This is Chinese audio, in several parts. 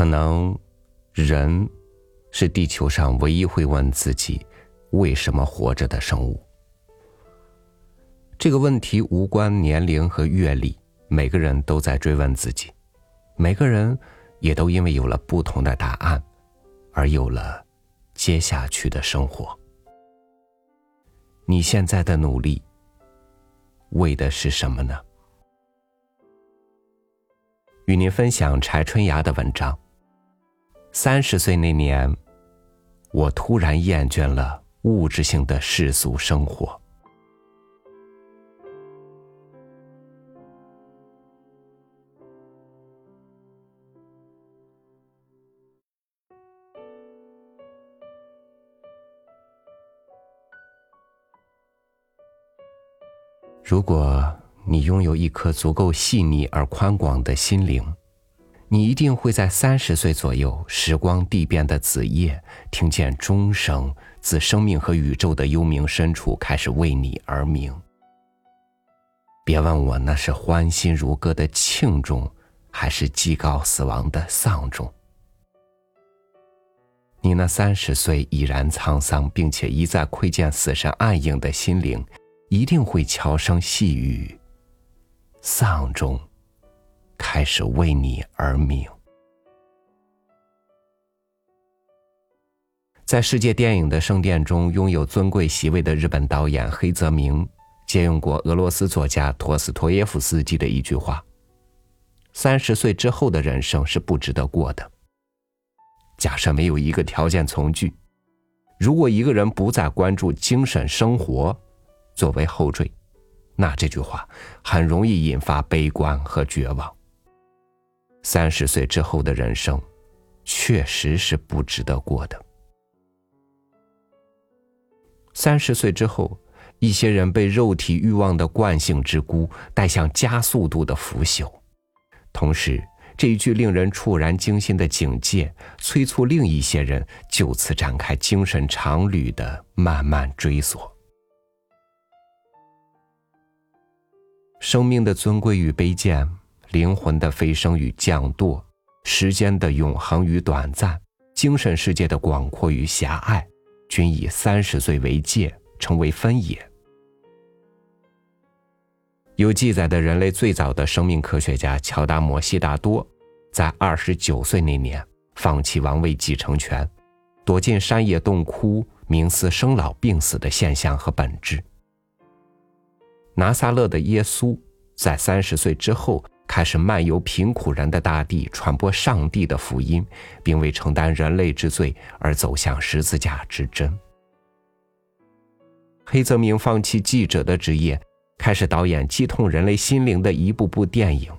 可能，人是地球上唯一会问自己为什么活着的生物。这个问题无关年龄和阅历，每个人都在追问自己，每个人也都因为有了不同的答案，而有了接下去的生活。你现在的努力，为的是什么呢？与您分享柴春芽的文章。三十岁那年，我突然厌倦了物质性的世俗生活。如果。你拥有一颗足够细腻而宽广的心灵，你一定会在三十岁左右，时光地变的子夜，听见钟声自生命和宇宙的幽冥深处开始为你而鸣。别问我那是欢欣如歌的庆钟，还是祭告死亡的丧钟。你那三十岁已然沧桑，并且一再窥见死神暗影的心灵，一定会悄声细语。丧钟开始为你而鸣。在世界电影的圣殿中拥有尊贵席位的日本导演黑泽明，借用过俄罗斯作家陀思妥耶夫斯基的一句话：“三十岁之后的人生是不值得过的。”假设没有一个条件从句，如果一个人不再关注精神生活，作为后缀。那这句话很容易引发悲观和绝望。三十岁之后的人生，确实是不值得过的。三十岁之后，一些人被肉体欲望的惯性之箍带向加速度的腐朽，同时这一句令人触然惊心的警戒，催促另一些人就此展开精神长旅的漫漫追索。生命的尊贵与卑贱，灵魂的飞升与降堕，时间的永恒与短暂，精神世界的广阔与狭隘，均以三十岁为界，成为分野。有记载的人类最早的生命科学家乔达摩悉达多，在二十九岁那年放弃王位继承权，躲进山野洞窟，冥思生老病死的现象和本质。拿撒勒的耶稣在三十岁之后开始漫游贫苦人的大地，传播上帝的福音，并为承担人类之罪而走向十字架之真。黑泽明放弃记者的职业，开始导演击痛人类心灵的一部部电影。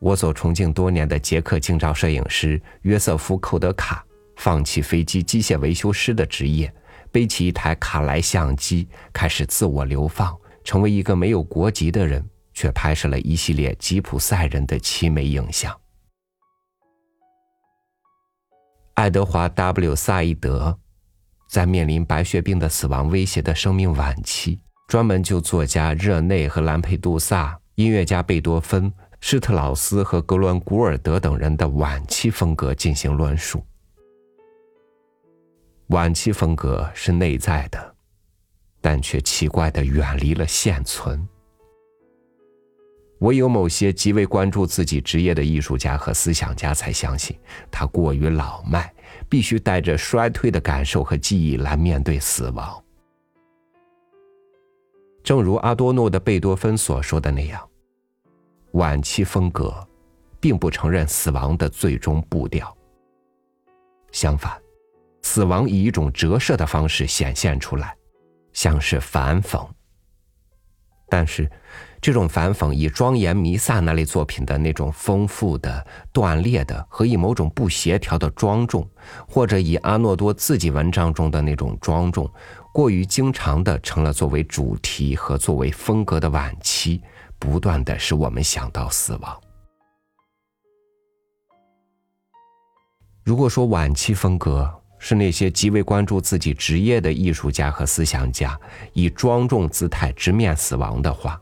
我所崇敬多年的捷克镜照摄影师约瑟夫·寇德卡放弃飞机机械维修师的职业。背起一台卡莱相机，开始自我流放，成为一个没有国籍的人，却拍摄了一系列吉普赛人的凄美影像。爱德华 ·W· 萨义德在面临白血病的死亡威胁的生命晚期，专门就作家热内和兰佩杜萨、音乐家贝多芬、施特劳斯和格伦古尔德等人的晚期风格进行论述。晚期风格是内在的，但却奇怪的远离了现存。唯有某些极为关注自己职业的艺术家和思想家才相信，他过于老迈，必须带着衰退的感受和记忆来面对死亡。正如阿多诺的贝多芬所说的那样，晚期风格并不承认死亡的最终步调，相反。死亡以一种折射的方式显现出来，像是反讽。但是，这种反讽以庄严弥撒那类作品的那种丰富的、断裂的和以某种不协调的庄重，或者以阿诺多自己文章中的那种庄重，过于经常的成了作为主题和作为风格的晚期，不断的使我们想到死亡。如果说晚期风格，是那些极为关注自己职业的艺术家和思想家，以庄重姿态直面死亡的话，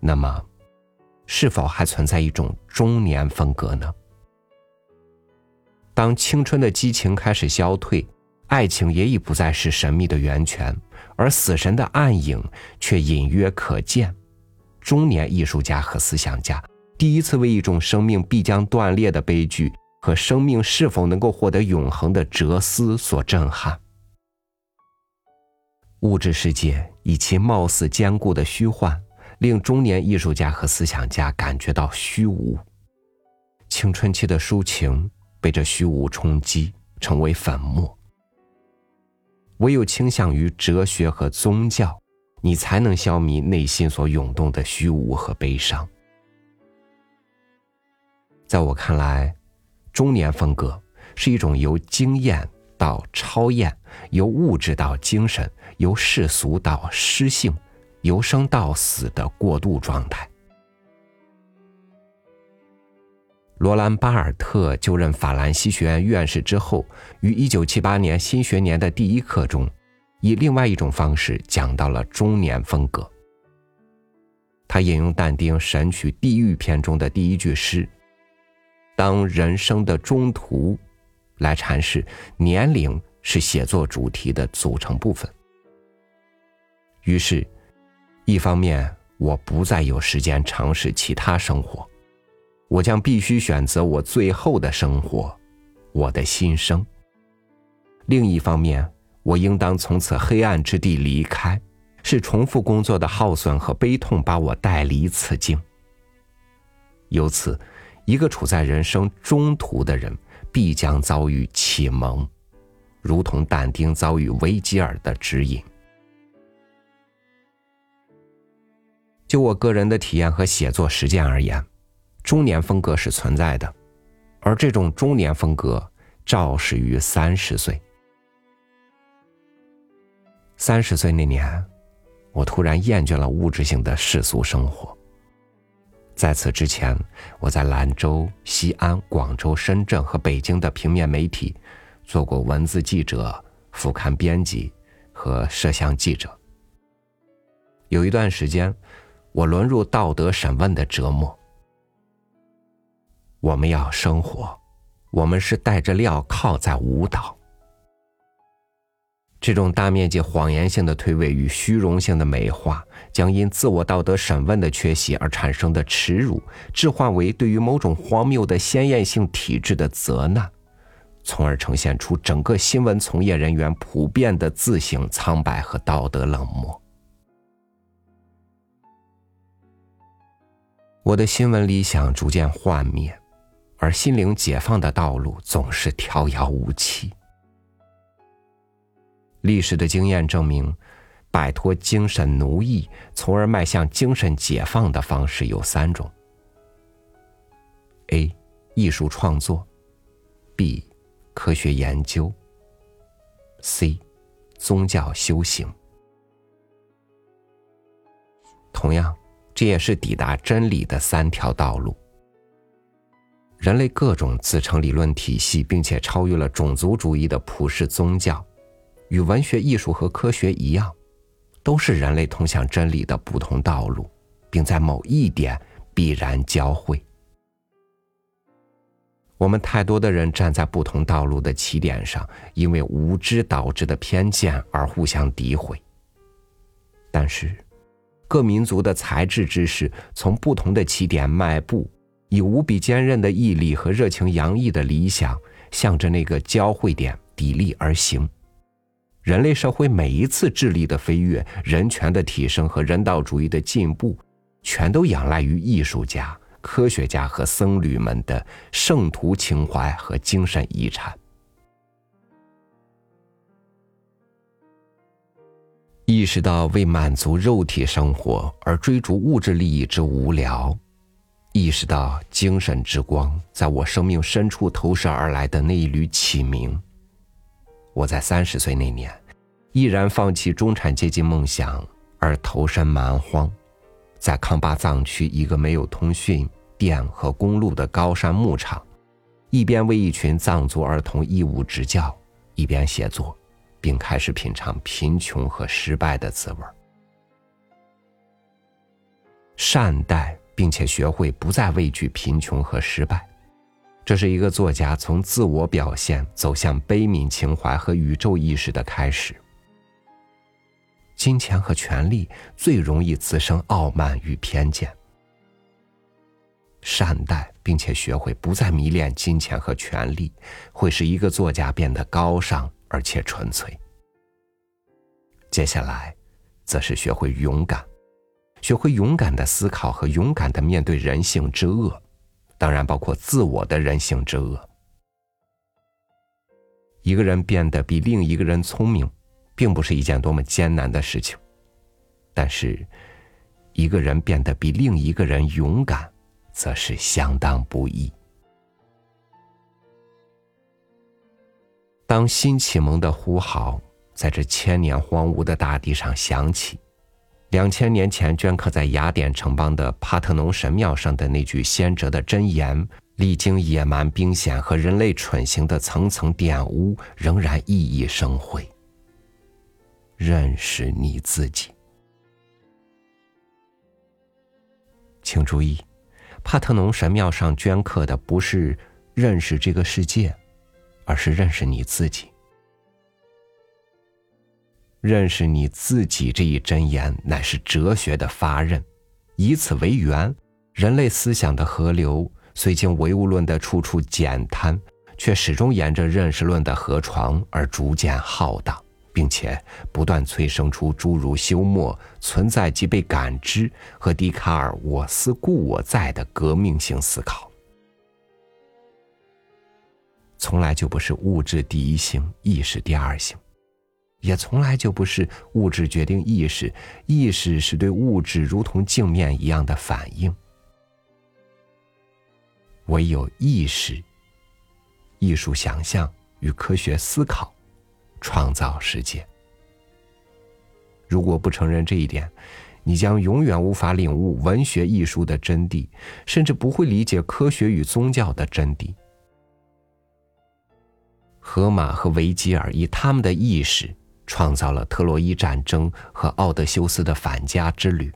那么，是否还存在一种中年风格呢？当青春的激情开始消退，爱情也已不再是神秘的源泉，而死神的暗影却隐约可见。中年艺术家和思想家第一次为一种生命必将断裂的悲剧和生命是否能够获得永恒的哲思所震撼。物质世界以其貌似坚固的虚幻，令中年艺术家和思想家感觉到虚无。青春期的抒情被这虚无冲击，成为粉末。唯有倾向于哲学和宗教，你才能消弭内心所涌动的虚无和悲伤。在我看来，中年风格是一种由经验到超验，由物质到精神，由世俗到诗性，由生到死的过渡状态。罗兰·巴尔特就任法兰西学院院士之后，于1978年新学年的第一课中，以另外一种方式讲到了中年风格。他引用但丁《神曲·地狱篇》中的第一句诗：“当人生的中途”，来阐释年龄是写作主题的组成部分。于是，一方面我不再有时间尝试其他生活。我将必须选择我最后的生活，我的心声。另一方面，我应当从此黑暗之地离开，是重复工作的耗损和悲痛把我带离此境。由此，一个处在人生中途的人必将遭遇启蒙，如同但丁遭遇维吉尔的指引。就我个人的体验和写作实践而言。中年风格是存在的，而这种中年风格肇始于三十岁。三十岁那年，我突然厌倦了物质性的世俗生活。在此之前，我在兰州、西安、广州、深圳和北京的平面媒体做过文字记者、副刊编辑和摄像记者。有一段时间，我沦入道德审问的折磨。我们要生活，我们是带着镣铐在舞蹈。这种大面积谎言性的推诿与虚荣性的美化，将因自我道德审问的缺席而产生的耻辱，置换为对于某种荒谬的鲜艳性体制的责难，从而呈现出整个新闻从业人员普遍的自省苍白和道德冷漠。我的新闻理想逐渐幻灭。而心灵解放的道路总是遥遥无期。历史的经验证明，摆脱精神奴役，从而迈向精神解放的方式有三种：A. 艺术创作；B. 科学研究；C. 宗教修行。同样，这也是抵达真理的三条道路。人类各种自成理论体系，并且超越了种族主义的普世宗教，与文学艺术和科学一样，都是人类通向真理的不同道路，并在某一点必然交汇。我们太多的人站在不同道路的起点上，因为无知导致的偏见而互相诋毁。但是，各民族的才智之士从不同的起点迈步。以无比坚韧的毅力和热情洋溢的理想，向着那个交汇点砥砺而行。人类社会每一次智力的飞跃、人权的提升和人道主义的进步，全都仰赖于艺术家、科学家和僧侣们的圣徒情怀和精神遗产。意识到为满足肉体生活而追逐物质利益之无聊。意识到精神之光在我生命深处投射而来的那一缕启明。我在三十岁那年，毅然放弃中产阶级梦想，而投身蛮荒，在康巴藏区一个没有通讯、电和公路的高山牧场，一边为一群藏族儿童义务执教，一边写作，并开始品尝贫穷和失败的滋味善待。并且学会不再畏惧贫穷和失败，这是一个作家从自我表现走向悲悯情怀和宇宙意识的开始。金钱和权力最容易滋生傲慢与偏见。善待并且学会不再迷恋金钱和权力，会使一个作家变得高尚而且纯粹。接下来，则是学会勇敢，学会勇敢的思考和勇敢的面对人性之恶。当然，包括自我的人性之恶。一个人变得比另一个人聪明，并不是一件多么艰难的事情；但是，一个人变得比另一个人勇敢，则是相当不易。当新启蒙的呼号在这千年荒芜的大地上响起。两千年前镌刻在雅典城邦的帕特农神庙上的那句先哲的箴言，历经野蛮兵险和人类蠢行的层层玷污，仍然熠熠生辉。认识你自己，请注意，帕特农神庙上镌刻的不是认识这个世界，而是认识你自己。认识你自己这一箴言，乃是哲学的发轫。以此为源，人类思想的河流虽经唯物论的处处减滩，却始终沿着认识论的河床而逐渐浩荡，并且不断催生出诸如休谟“存在即被感知”和笛卡尔“我思故我在”的革命性思考。从来就不是物质第一性，意识第二性。也从来就不是物质决定意识，意识是对物质如同镜面一样的反应。唯有意识、艺术想象与科学思考，创造世界。如果不承认这一点，你将永远无法领悟文学艺术的真谛，甚至不会理解科学与宗教的真谛。荷马和维吉尔以他们的意识。创造了特洛伊战争和奥德修斯的返家之旅，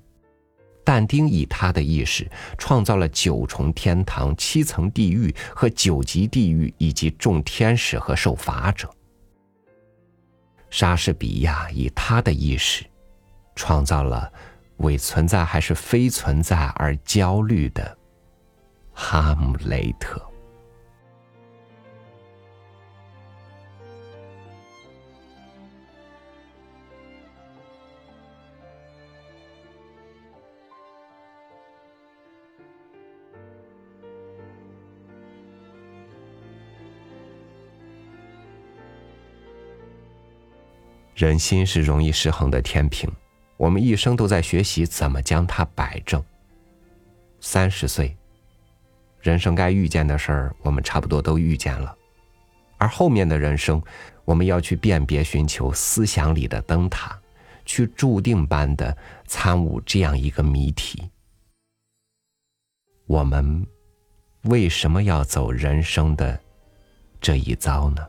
但丁以他的意识创造了九重天堂、七层地狱和九级地狱，以及众天使和受罚者。莎士比亚以他的意识创造了为存在还是非存在而焦虑的哈姆雷特。人心是容易失衡的天平，我们一生都在学习怎么将它摆正。三十岁，人生该遇见的事儿，我们差不多都遇见了，而后面的人生，我们要去辨别、寻求思想里的灯塔，去注定般的参悟这样一个谜题：我们为什么要走人生的这一遭呢？